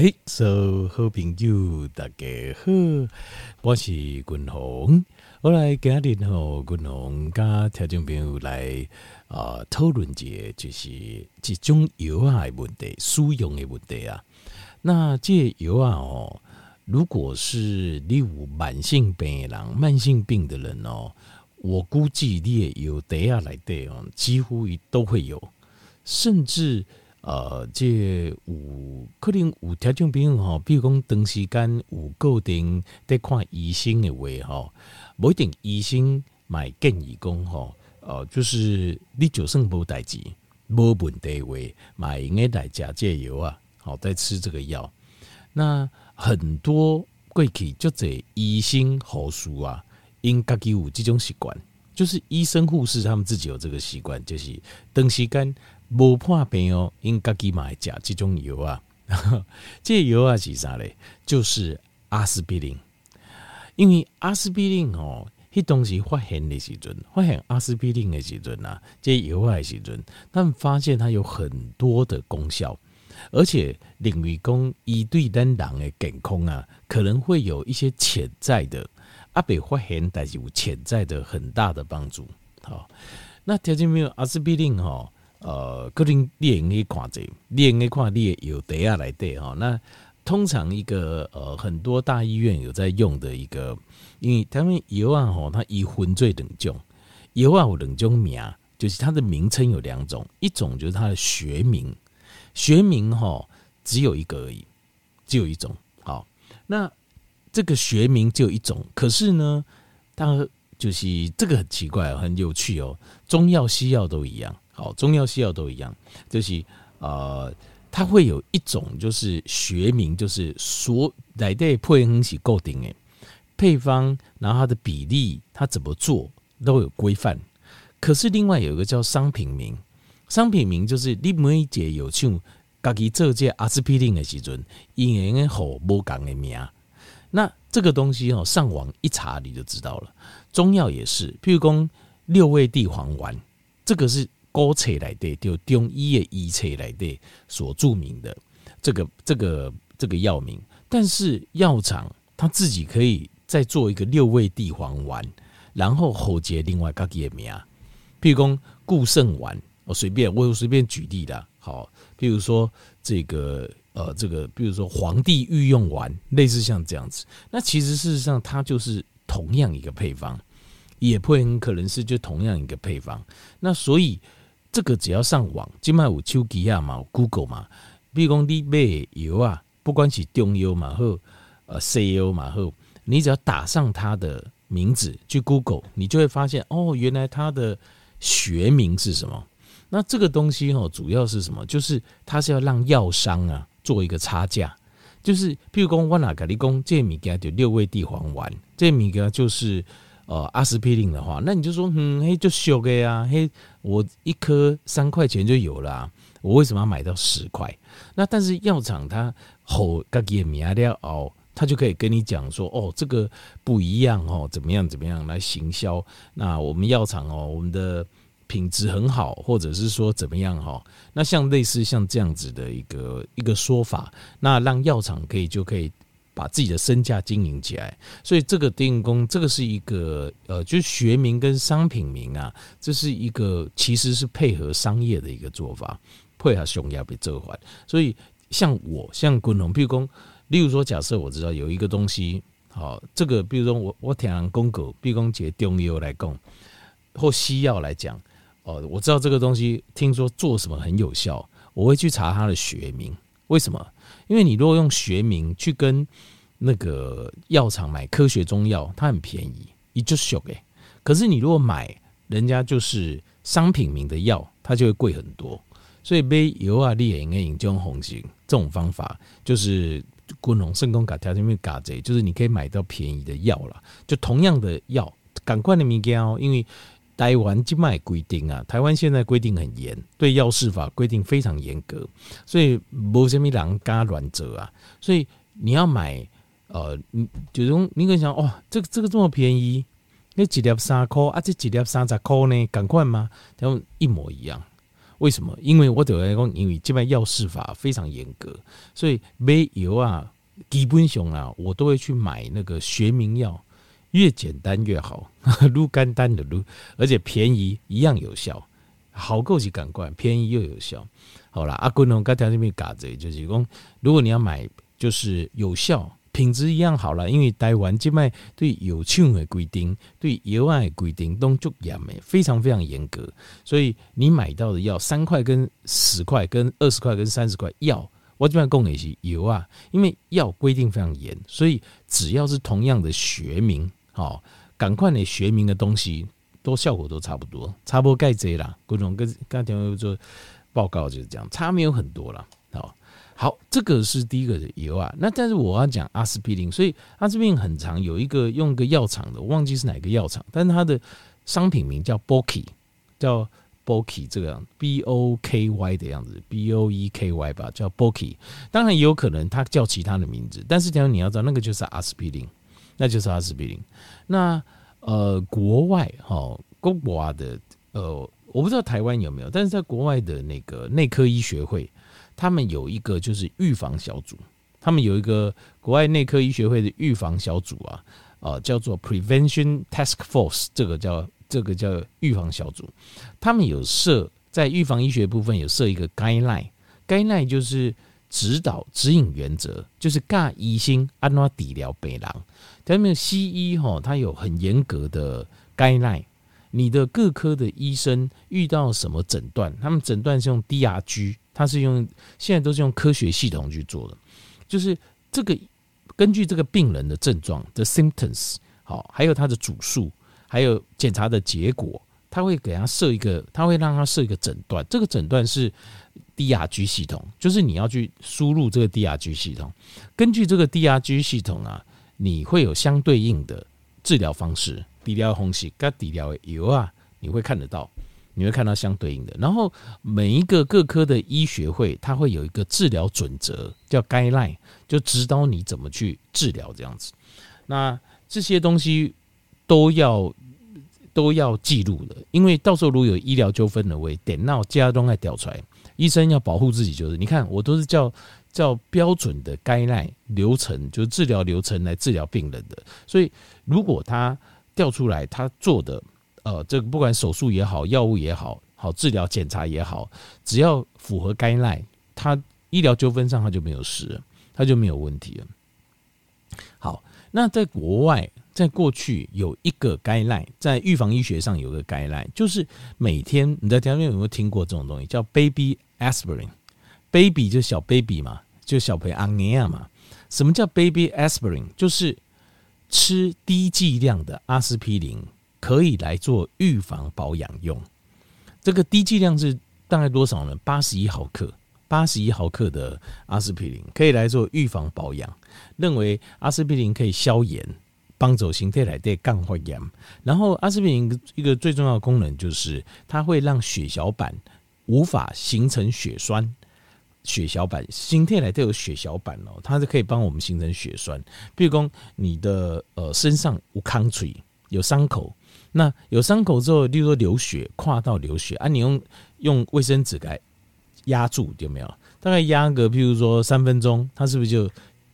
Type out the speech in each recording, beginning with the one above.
哎，所有好朋友大家好，我是君鸿。我来今日吼，君鸿甲听众朋友来啊讨论一下，就是这种药啊的问题，使用的问题啊。那这药啊哦，如果是你有慢性病人、慢性病的人哦，我估计你的药袋啊来的哦，几乎都会有，甚至。呃，这有可能有条件病吼，比如讲长时间有固定在看医生的话吼，不一定医生买建议讲吼，呃，就是你就算无代志、无问题话，买应该来吃这药啊，好，在吃这个药。那很多过去就这医生护士啊，因家己有这种习惯，就是医生护士他们自己有这个习惯，就是长时间。无破病哦，因家己买食这种药啊，这药啊是啥嘞？就是阿司匹林。因为阿司匹林哦，迄当时发现的时阵，发现阿司匹林的时阵啊，这药啊的时阵，他们发现它有很多的功效，而且领域讲伊对咱人的健康啊，可能会有一些潜在的阿被发现，但是有潜在的很大的帮助。好，那条件没有阿司匹林哈。呃，可能你也可以看这，你也可以看你也有得下来对哈。那通常一个呃，很多大医院有在用的一个，因为他们药啊吼，它以分最两种，药啊有两种名，就是它的名称有两种，一种就是它的学名，学名哈只有一个而已，只有一种。好，那这个学名只有一种，可是呢，它就是这个很奇怪，很有趣哦，中药西药都一样。哦，中药西药都一样，就是呃，它会有一种就是学名，就是所来的配方是固定的配方，然后它的比例，它怎么做都有规范。可是另外有一个叫商品名，商品名就是你每一节有像家己做这阿司匹林的时阵，因为好无讲的名。那这个东西哦，上网一查你就知道了。中药也是，譬如说六味地黄丸，这个是。高册来的，就中医的医册来的所著名的这个这个这个药名，但是药厂他自己可以再做一个六味地黄丸，然后后接另外各个名，譬如说固肾丸，我随便我随便举例的，好，譬如说这个呃这个，比如说黄帝御用丸，类似像这样子，那其实事实上它就是同样一个配方，也会很可能是就同样一个配方，那所以。这个只要上网，今麦有手机啊嘛，有 Google 嘛，比如讲你买药啊，不管是中药嘛好，呃西药嘛好，你只要打上它的名字去 Google，你就会发现哦，原来它的学名是什么？那这个东西哦，主要是什么？就是它是要让药商啊做一个差价，就是譬如讲我哪个你讲这物件就六味地黄丸，这物件就是。呃，阿司匹林的话，那你就说，嗯，嘿，就修个呀，嘿，我一颗三块钱就有了，我为什么要买到十块？那但是药厂它吼个给米阿廖哦，他就可以跟你讲说，哦，这个不一样哦，怎么样怎么样来行销？那我们药厂哦，我们的品质很好，或者是说怎么样哈？那像类似像这样子的一个一个说法，那让药厂可以就可以。把自己的身价经营起来，所以这个电工，这个是一个呃，就是学名跟商品名啊，这是一个其实是配合商业的一个做法，配合商业被做法。所以像我像滚龙，譬如说，例如说，假设我知道有一个东西，好，这个比如说我我听人公告，比如说解中药来讲，或西药来讲，哦，我知道这个东西，听说做什么很有效，我会去查它的学名，为什么？因为你如果用学名去跟那个药厂买科学中药，它很便宜，一就秀诶。可是你如果买人家就是商品名的药，它就会贵很多。所以买药啊，你也应该用红型这种方法，就是滚龙圣功卡条件面嘎贼，就是你可以买到便宜的药了。就同样的药，赶快的物件哦，因为。台湾今卖规定啊，台湾现在规定很严，对药事法规定非常严格，所以无什么人敢乱做啊。所以你要买，呃，就说你可以想，哦，这个这个这么便宜，那几粒三块啊，这几粒三十块呢？赶快吗？他们一模一样。为什么？因为我得来讲，因为这边药事法非常严格，所以买药啊，基本上啊，我都会去买那个学名药，越简单越好，撸简单的撸，而且便宜一样有效，好够是感官，便宜又有效。好啦，阿坤龙刚才这边嘎子就是讲，如果你要买，就是有效。品质一样好了，因为台湾这边对药厂的规定，对药案的规定都足严的，非常非常严格。所以你买到的药三块跟十块跟二十块跟三十块药，我这边供的是油啊，因为药规定非常严，所以只要是同样的学名，好，赶快的学名的东西，都效果都差不多，差不多盖这啦。各种跟刚才有做报告就是这样，差没有很多了。好，好这个是第一个的油啊。那但是我要讲阿司匹林，所以阿司匹林很长，有一个用一个药厂的，我忘记是哪个药厂，但是它的商品名叫 Boki，叫 Boky 这个样，B O K Y 的样子，B O E K Y 吧，叫 Boky。当然也有可能它叫其他的名字，但是假如你要知道，那个就是阿司匹林，那就是阿司匹林。那呃，国外哈，国外的呃，我不知道台湾有没有，但是在国外的那个内科医学会。他们有一个就是预防小组，他们有一个国外内科医学会的预防小组啊，呃，叫做 Prevention Task Force，这个叫这个叫预防小组。他们有设在预防医学部分有设一个 guideline，guideline 就是指导指引原则，就是尬医心安怎底疗病人。他们西医哈，它有很严格的 guideline，你的各科的医生遇到什么诊断，他们诊断是用 DRG。它是用现在都是用科学系统去做的，就是这个根据这个病人的症状的 symptoms，好，还有他的主诉，还有检查的结果，他会给他设一个，他会让他设一个诊断。这个诊断是 DRG 系统，就是你要去输入这个 DRG 系统，根据这个 DRG 系统啊，你会有相对应的治疗方式，治疗方式跟底疗的油啊，你会看得到。你会看到相对应的，然后每一个各科的医学会，它会有一个治疗准则，叫 guideline，就指导你怎么去治疗这样子。那这些东西都要都要记录的，因为到时候如果有医疗纠纷的，为电脑加装来调出来，医生要保护自己，就是你看我都是叫叫标准的 guideline 流程，就是治疗流程来治疗病人的，所以如果他调出来，他做的。呃，这个不管手术也好，药物也好，好治疗检查也好，只要符合 guideline，他医疗纠纷上他就没有事，他就没有问题了。好，那在国外，在过去有一个 guideline，在预防医学上有个 guideline，就是每天你在台湾有没有听过这种东西，叫 baby aspirin，baby 就小 baby 嘛，就小朋友阿年嘛。什么叫 baby aspirin？就是吃低剂量的阿司匹林。可以来做预防保养用，这个低剂量是大概多少呢？八十一毫克，八十一毫克的阿司匹林可以来做预防保养。认为阿司匹林可以消炎，帮助形态来对抗发炎。然后阿司匹林一个最重要的功能就是它会让血小板无法形成血栓。血小板形态来都有血小板哦，它是可以帮我们形成血栓。比如说你的呃身上有抗水有伤口。那有伤口之后，例如说流血，跨到流血啊，你用用卫生纸给压住，有没有？大概压个，譬如说三分钟，它是不是就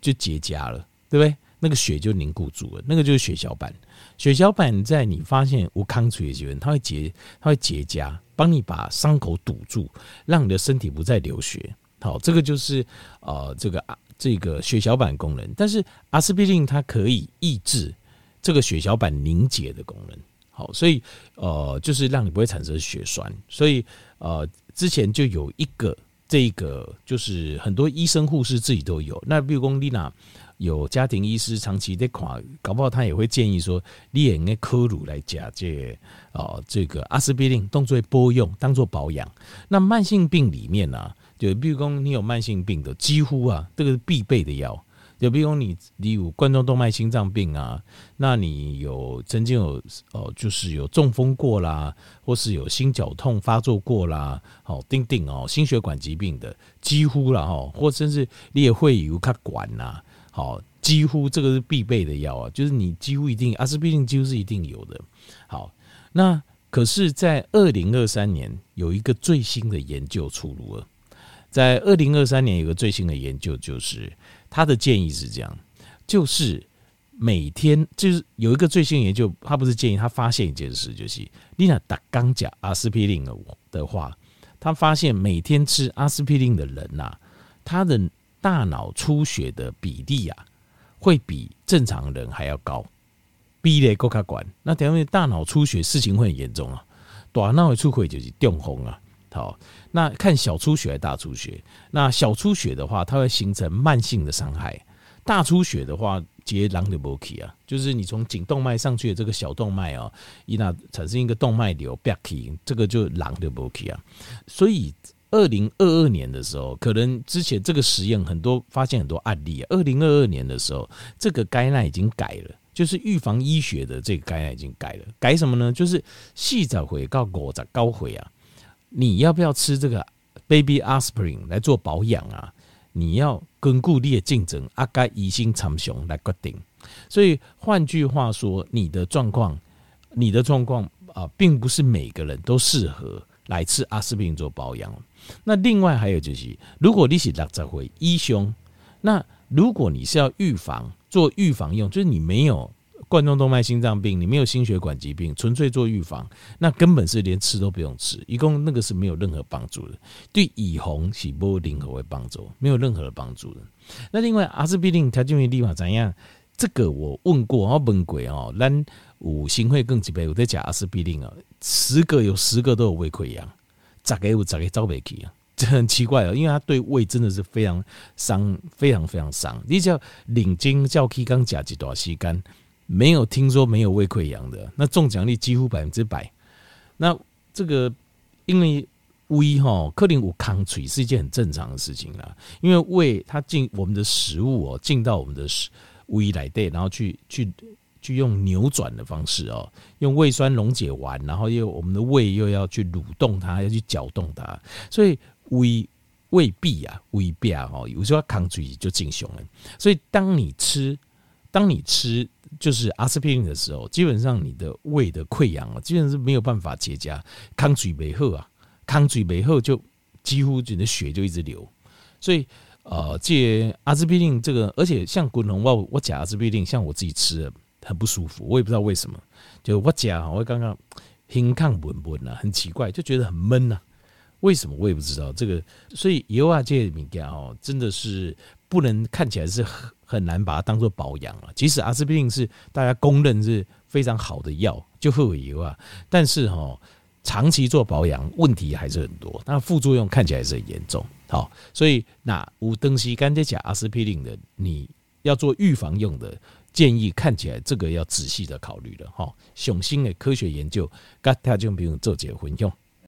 就结痂了？对不对？那个血就凝固住了，那个就是血小板。血小板在你发现无抗水的时候，它会结，它会结痂，帮你把伤口堵住，让你的身体不再流血。好，这个就是呃这个啊这个血小板功能。但是阿司匹林它可以抑制这个血小板凝结的功能。好，所以呃，就是让你不会产生血栓。所以呃，之前就有一个这个，就是很多医生护士自己都有。那比如说丽娜有家庭医师长期在看，搞不好他也会建议说，你也应该科乳来加这啊这个阿司匹林，当作保用，当做保养。那慢性病里面呢、啊，就比如说你有慢性病的，几乎啊，这个是必备的药。就比如你，你有冠状动脉心脏病啊，那你有曾经有哦，就是有中风过啦，或是有心绞痛发作过啦，好，定定哦，心血管疾病的几乎了哈，或甚至你也会有卡管啦，好，几乎这个是必备的药啊，就是你几乎一定阿司匹林几乎是一定有的。好，那可是，在二零二三年有一个最新的研究出炉了。在二零二三年有个最新的研究，就是他的建议是这样，就是每天就是有一个最新研究，他不是建议，他发现一件事，就是你那打钢甲阿司匹林的话，他发现每天吃阿司匹林的人呐，他的大脑出血的比例啊，会比正常人还要高。比例更加高，那等于大脑出血事情会很严重啊，大脑的出血就是中风啊。好，那看小出血还是大出血？那小出血的话，它会形成慢性的伤害；大出血的话，接狼的波起啊，就是你从颈动脉上去的这个小动脉啊，一那产生一个动脉瘤，啪起，这个就狼的波起啊。所以，二零二二年的时候，可能之前这个实验很多发现很多案例啊。二零二二年的时候，这个概念已经改了。就是预防医学的这个概念已经改了，改什么呢？就是细仔回告果仔高回啊，你要不要吃这个 baby aspirin 来做保养啊？你要根据你的竞争阿该疑心长雄来决定。所以换句话说，你的状况，你的状况啊，并不是每个人都适合来吃阿司匹林做保养。那另外还有就是，如果你是六十岁以上，那如果你是要预防。做预防用，就是你没有冠状动脉心脏病，你没有心血管疾病，纯粹做预防，那根本是连吃都不用吃，一共那个是没有任何帮助的，对以红起波任何为帮助，没有任何的帮助的。那另外阿司匹林它就会立马怎样？这个我问过，我问过哦，咱五行会更几倍，我在讲阿司匹林啊，十个有十个都有胃溃疡，咋个有咋个遭不起啊？这很奇怪哦，因为它对胃真的是非常伤，非常非常伤。你只要领金叫 K 刚甲几多吸干，没有听说没有胃溃疡的，那中奖率几乎百分之百。那这个因为胃哈，克林五抗水是一件很正常的事情啦。因为胃它进我们的食物哦，进到我们的食胃来对，然后去去去用扭转的方式哦，用胃酸溶解完，然后又我们的胃又要去蠕动它，要去搅动它，所以。胃胃壁啊，胃壁啊，哦，有时候抗拒就进熊了。所以当你吃，当你吃就是阿司匹林的时候，基本上你的胃的溃疡啊，基本上是没有办法结痂，抗拒没后啊，抗拒没后就几乎你的血就一直流。所以呃，借阿司匹林这个，而且像滚龙我我假阿司匹林，像我自己吃了很不舒服，我也不知道为什么，就我讲我刚刚胸抗闷闷啊，很奇怪，就觉得很闷呐。为什么我也不知道这个，所以油啊这些物件哦，真的是不能看起来是很很难把它当做保养了。即使阿司匹林是大家公认是非常好的药，就喝油啊，但是哈，长期做保养问题还是很多，那副作用看起来是很严重。好，所以那无东西干脆讲阿司匹林的，你要做预防用的建议，看起来这个要仔细的考虑了哈。雄心的科学研究，跟他就不用做结婚用。